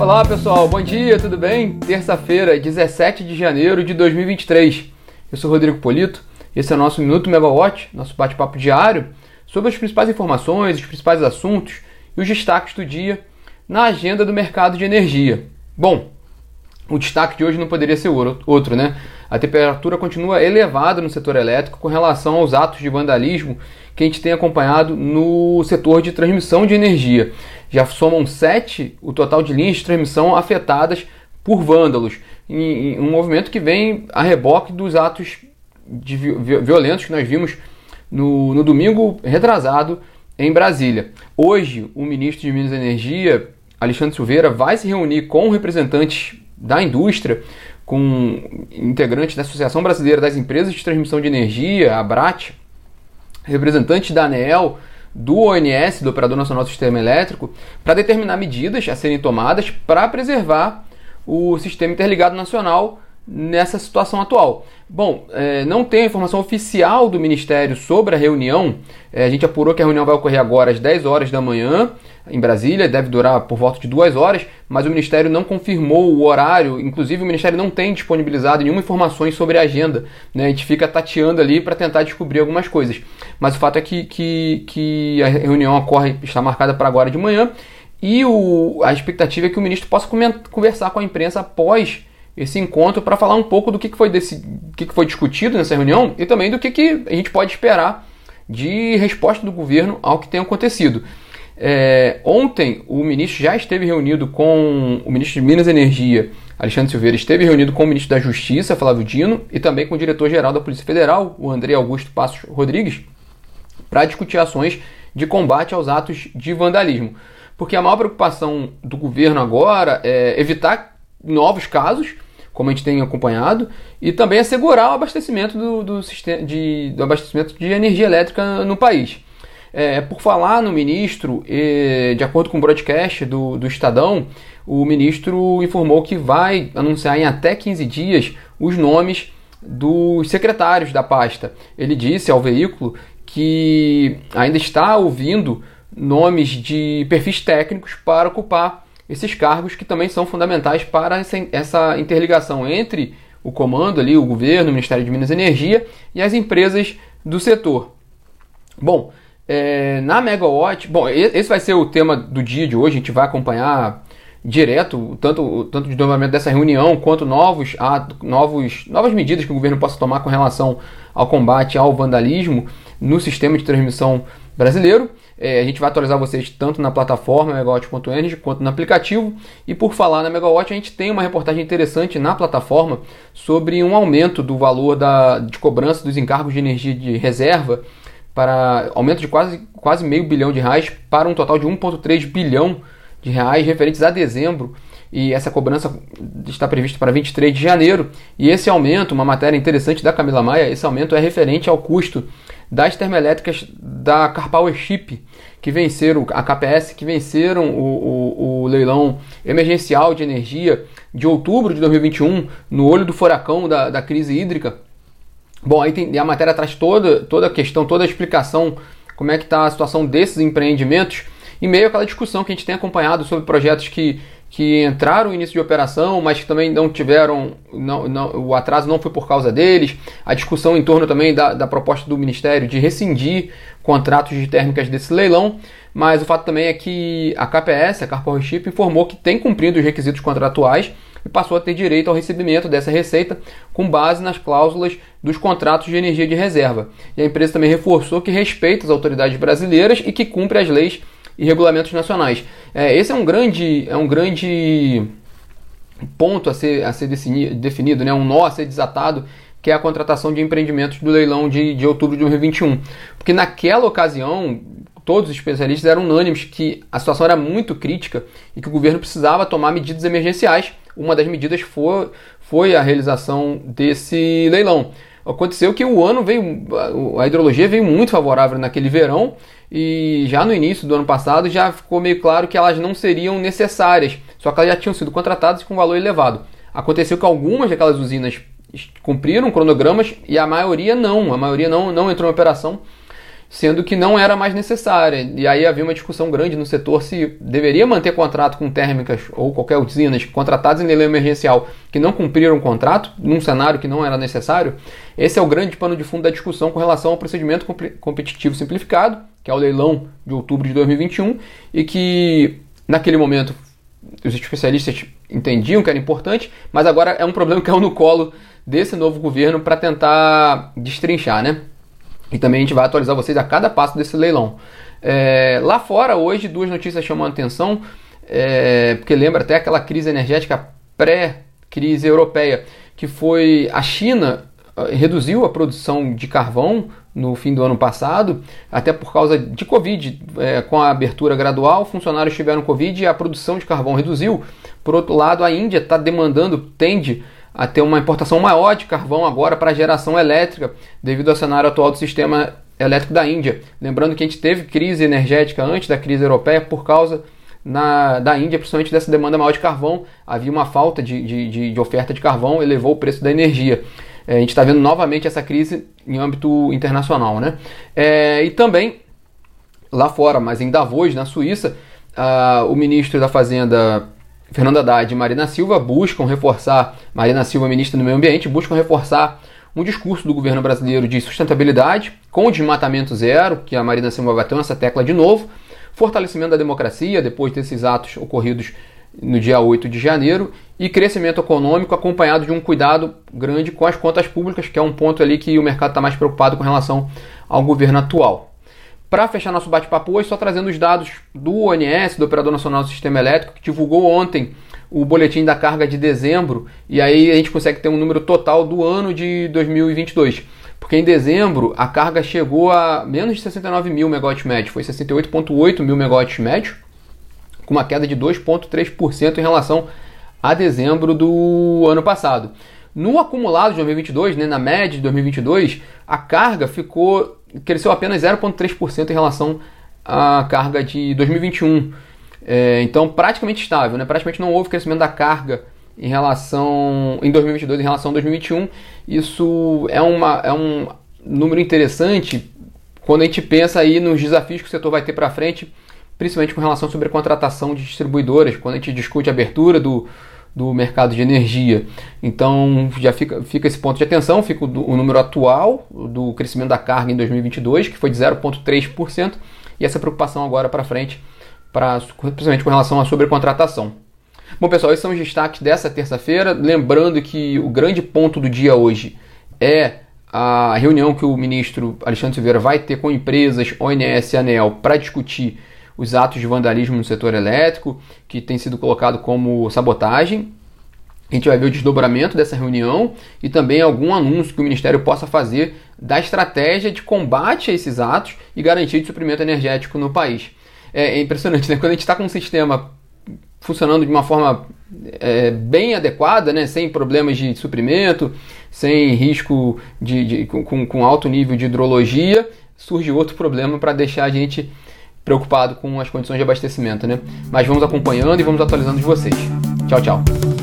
Olá pessoal, bom dia, tudo bem? Terça-feira, 17 de janeiro de 2023. Eu sou Rodrigo Polito, esse é o nosso Minuto Megawatt, nosso bate-papo diário sobre as principais informações, os principais assuntos e os destaques do dia na agenda do mercado de energia. Bom, o destaque de hoje não poderia ser outro, né? A temperatura continua elevada no setor elétrico com relação aos atos de vandalismo que a gente tem acompanhado no setor de transmissão de energia. Já somam sete o total de linhas de transmissão afetadas por vândalos, em, um movimento que vem a reboque dos atos de violentos que nós vimos no, no domingo retrasado em Brasília. Hoje, o ministro de Minas e Energia, Alexandre Silveira, vai se reunir com representantes da indústria, com integrantes da Associação Brasileira das Empresas de Transmissão de Energia, a ABRAT, representantes da ANEEL, do ONS, do Operador Nacional do Sistema Elétrico, para determinar medidas a serem tomadas para preservar o Sistema Interligado Nacional nessa situação atual. Bom, é, não tem informação oficial do Ministério sobre a reunião. É, a gente apurou que a reunião vai ocorrer agora às 10 horas da manhã em Brasília, deve durar por volta de duas horas, mas o Ministério não confirmou o horário. Inclusive, o Ministério não tem disponibilizado nenhuma informação sobre a agenda. Né? A gente fica tateando ali para tentar descobrir algumas coisas. Mas o fato é que, que, que a reunião ocorre, está marcada para agora de manhã. E o, a expectativa é que o ministro possa conversar com a imprensa após esse encontro para falar um pouco do que, foi, desse, que, foi discutido nessa reunião e também do que, que a gente pode esperar de resposta do governo ao que tem acontecido. É, ontem o ministro já esteve reunido com o ministro de Minas e Energia, Alexandre Silveira, esteve reunido com o ministro da Justiça, Flávio Dino, e também com o diretor-geral da Polícia Federal, o André Augusto Passos Rodrigues, para discutir ações de combate aos atos de vandalismo. Porque a maior preocupação do governo agora é evitar novos casos como a gente tem acompanhado, e também assegurar o abastecimento do, do de, do abastecimento de energia elétrica no país. É, por falar no ministro, de acordo com o broadcast do, do Estadão, o ministro informou que vai anunciar em até 15 dias os nomes dos secretários da pasta. Ele disse ao veículo que ainda está ouvindo nomes de perfis técnicos para ocupar esses cargos que também são fundamentais para essa interligação entre o comando ali, o governo, o Ministério de Minas e Energia e as empresas do setor. Bom, é, na Megawatt, bom, esse vai ser o tema do dia de hoje, a gente vai acompanhar direto tanto, tanto o desdobramento dessa reunião quanto novos, novos, novas medidas que o governo possa tomar com relação ao combate ao vandalismo no sistema de transmissão brasileiro. É, a gente vai atualizar vocês tanto na plataforma megawatt.energy quanto no aplicativo. E por falar na Megawatt, a gente tem uma reportagem interessante na plataforma sobre um aumento do valor da, de cobrança dos encargos de energia de reserva para aumento de quase, quase meio bilhão de reais para um total de 1,3 bilhão de reais referentes a dezembro e essa cobrança está prevista para 23 de janeiro. E esse aumento, uma matéria interessante da Camila Maia, esse aumento é referente ao custo das termoelétricas da Carpowership, que venceram, a KPS, que venceram o, o, o, leilão emergencial de energia de outubro de 2021, no olho do furacão da, da crise hídrica. Bom, aí tem, a matéria traz toda, toda a questão, toda a explicação, como é que está a situação desses empreendimentos, e meio àquela discussão que a gente tem acompanhado sobre projetos que que entraram no início de operação, mas que também não tiveram, não, não, o atraso não foi por causa deles. A discussão em torno também da, da proposta do Ministério de rescindir contratos de térmicas desse leilão, mas o fato também é que a KPS, a Car Ship, informou que tem cumprido os requisitos contratuais e passou a ter direito ao recebimento dessa receita com base nas cláusulas dos contratos de energia de reserva. E a empresa também reforçou que respeita as autoridades brasileiras e que cumpre as leis e regulamentos nacionais. É, esse é um grande, é um grande ponto a ser, a ser definido, né? um nó a ser desatado, que é a contratação de empreendimentos do leilão de, de outubro de 2021. Porque naquela ocasião, todos os especialistas eram unânimes que a situação era muito crítica e que o governo precisava tomar medidas emergenciais. Uma das medidas foi, foi a realização desse leilão. Aconteceu que o ano veio, a hidrologia veio muito favorável naquele verão e já no início do ano passado já ficou meio claro que elas não seriam necessárias, só que elas já tinham sido contratadas com valor elevado. Aconteceu que algumas daquelas usinas cumpriram cronogramas e a maioria não, a maioria não, não entrou em operação. Sendo que não era mais necessária. E aí havia uma discussão grande no setor se deveria manter contrato com térmicas ou qualquer usinas contratadas em leilão emergencial que não cumpriram o contrato, num cenário que não era necessário. Esse é o grande pano de fundo da discussão com relação ao procedimento competitivo simplificado, que é o leilão de outubro de 2021, e que naquele momento os especialistas entendiam que era importante, mas agora é um problema que caiu no colo desse novo governo para tentar destrinchar, né? E também a gente vai atualizar vocês a cada passo desse leilão. É, lá fora, hoje, duas notícias chamam a atenção, é, porque lembra até aquela crise energética pré-crise europeia, que foi a China reduziu a produção de carvão no fim do ano passado, até por causa de Covid, é, com a abertura gradual, funcionários tiveram Covid e a produção de carvão reduziu. Por outro lado, a Índia está demandando, tende a ter uma importação maior de carvão agora para geração elétrica, devido ao cenário atual do sistema elétrico da Índia. Lembrando que a gente teve crise energética antes da crise europeia por causa na, da Índia, principalmente dessa demanda maior de carvão. Havia uma falta de, de, de oferta de carvão, elevou o preço da energia. É, a gente está vendo novamente essa crise em âmbito internacional. Né? É, e também lá fora, mas em Davos, na Suíça, o ministro da Fazenda Fernando Haddad e Marina Silva buscam reforçar, Marina Silva, ministra do Meio Ambiente, buscam reforçar um discurso do governo brasileiro de sustentabilidade, com desmatamento zero, que a Marina Silva bateu nessa tecla de novo, fortalecimento da democracia depois desses atos ocorridos no dia 8 de janeiro e crescimento econômico acompanhado de um cuidado grande com as contas públicas, que é um ponto ali que o mercado está mais preocupado com relação ao governo atual. Para fechar nosso bate-papo hoje, só trazendo os dados do ONS, do Operador Nacional do Sistema Elétrico, que divulgou ontem o boletim da carga de dezembro, e aí a gente consegue ter um número total do ano de 2022. Porque em dezembro a carga chegou a menos de 69 mil megawatts médio, foi 68,8 mil megawatts médio, com uma queda de 2,3% em relação a dezembro do ano passado. No acumulado de 2022, né, na média de 2022, a carga ficou cresceu apenas 0,3% em relação à carga de 2021. É, então, praticamente estável, né? praticamente não houve crescimento da carga em relação em 2022 em relação a 2021. Isso é, uma, é um número interessante quando a gente pensa aí nos desafios que o setor vai ter para frente, principalmente com relação sobre a contratação de distribuidoras, quando a gente discute a abertura do, do mercado de energia. Então já fica, fica esse ponto de atenção, fica o, o número atual do crescimento da carga em 2022, que foi de 0,3%, e essa preocupação agora para frente, pra, principalmente com relação à sobrecontratação. Bom, pessoal, esses são os destaques dessa terça-feira. Lembrando que o grande ponto do dia hoje é a reunião que o ministro Alexandre Silveira vai ter com empresas, ONS ANEL para discutir os atos de vandalismo no setor elétrico, que tem sido colocado como sabotagem. A gente vai ver o desdobramento dessa reunião e também algum anúncio que o Ministério possa fazer da estratégia de combate a esses atos e garantia de suprimento energético no país. É, é impressionante, né? Quando a gente está com um sistema funcionando de uma forma é, bem adequada, né? sem problemas de suprimento, sem risco de, de com, com alto nível de hidrologia, surge outro problema para deixar a gente preocupado com as condições de abastecimento, né? Mas vamos acompanhando e vamos atualizando de vocês. Tchau, tchau.